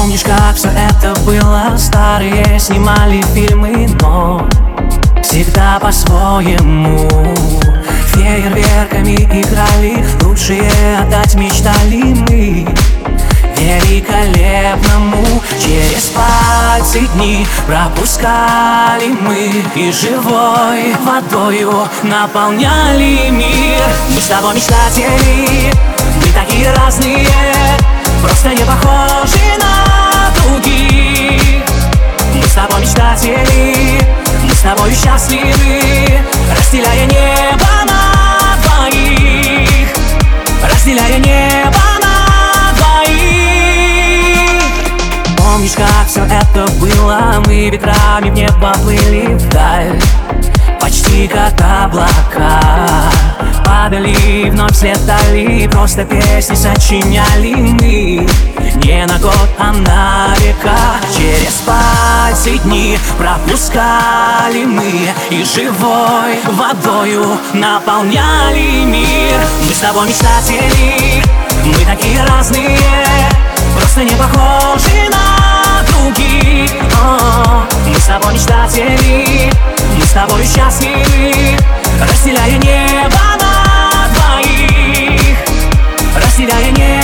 Помнишь, как все это было? Старые снимали фильмы, но Всегда по-своему. Фейерверками играли Лучшие отдать мечтали мы. Великолепному Через пальцы дни пропускали мы. И живой водою наполняли мир. Мы с тобой мечтатели счастливы Разделяя небо на двоих Разделяя небо на двоих Помнишь, как все это было? Мы ветрами в небо плыли вдаль Почти как облака падали, вновь взлетали Просто песни сочиняли мы пальцы дни пропускали мы И живой водою наполняли мир. Мы с тобой мечтатели, мы такие разные Просто не похожи на других. О, Мы с тобой мечтатели, мы с тобой счастливы Разделяя небо на двоих. Разделяя небо